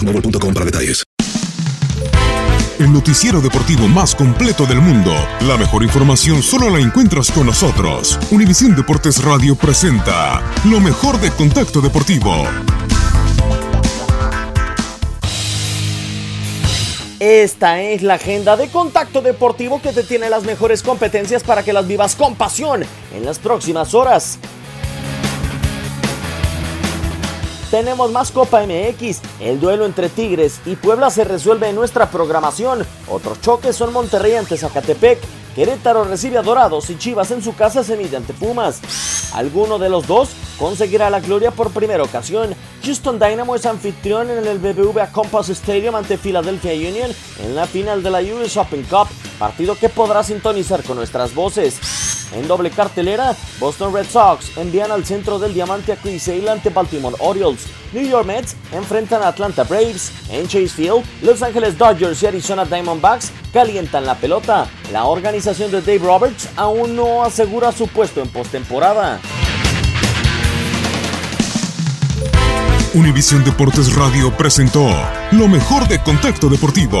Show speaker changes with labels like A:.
A: boostmobile.com.
B: El noticiero deportivo más completo del mundo. La mejor información solo la encuentras con nosotros. Univisión Deportes Radio presenta lo mejor de Contacto Deportivo.
C: Esta es la agenda de Contacto Deportivo que te tiene las mejores competencias para que las vivas con pasión en las próximas horas. Tenemos más Copa MX. El duelo entre Tigres y Puebla se resuelve en nuestra programación. Otros choques son Monterrey ante Zacatepec. Querétaro recibe a Dorados y Chivas en su casa se ante Pumas. Alguno de los dos conseguirá la gloria por primera ocasión. Houston Dynamo es anfitrión en el BBVA Compass Stadium ante Philadelphia Union en la final de la US Open Cup, partido que podrá sintonizar con nuestras voces. En doble cartelera, Boston Red Sox envían al centro del diamante a Chris Sale ante Baltimore Orioles. New York Mets enfrentan a Atlanta Braves. En Chase Field, Los Angeles Dodgers y Arizona Diamondbacks calientan la pelota. La organización de Dave Roberts aún no asegura su puesto en postemporada.
B: Univisión Deportes Radio presentó lo mejor de Contacto Deportivo.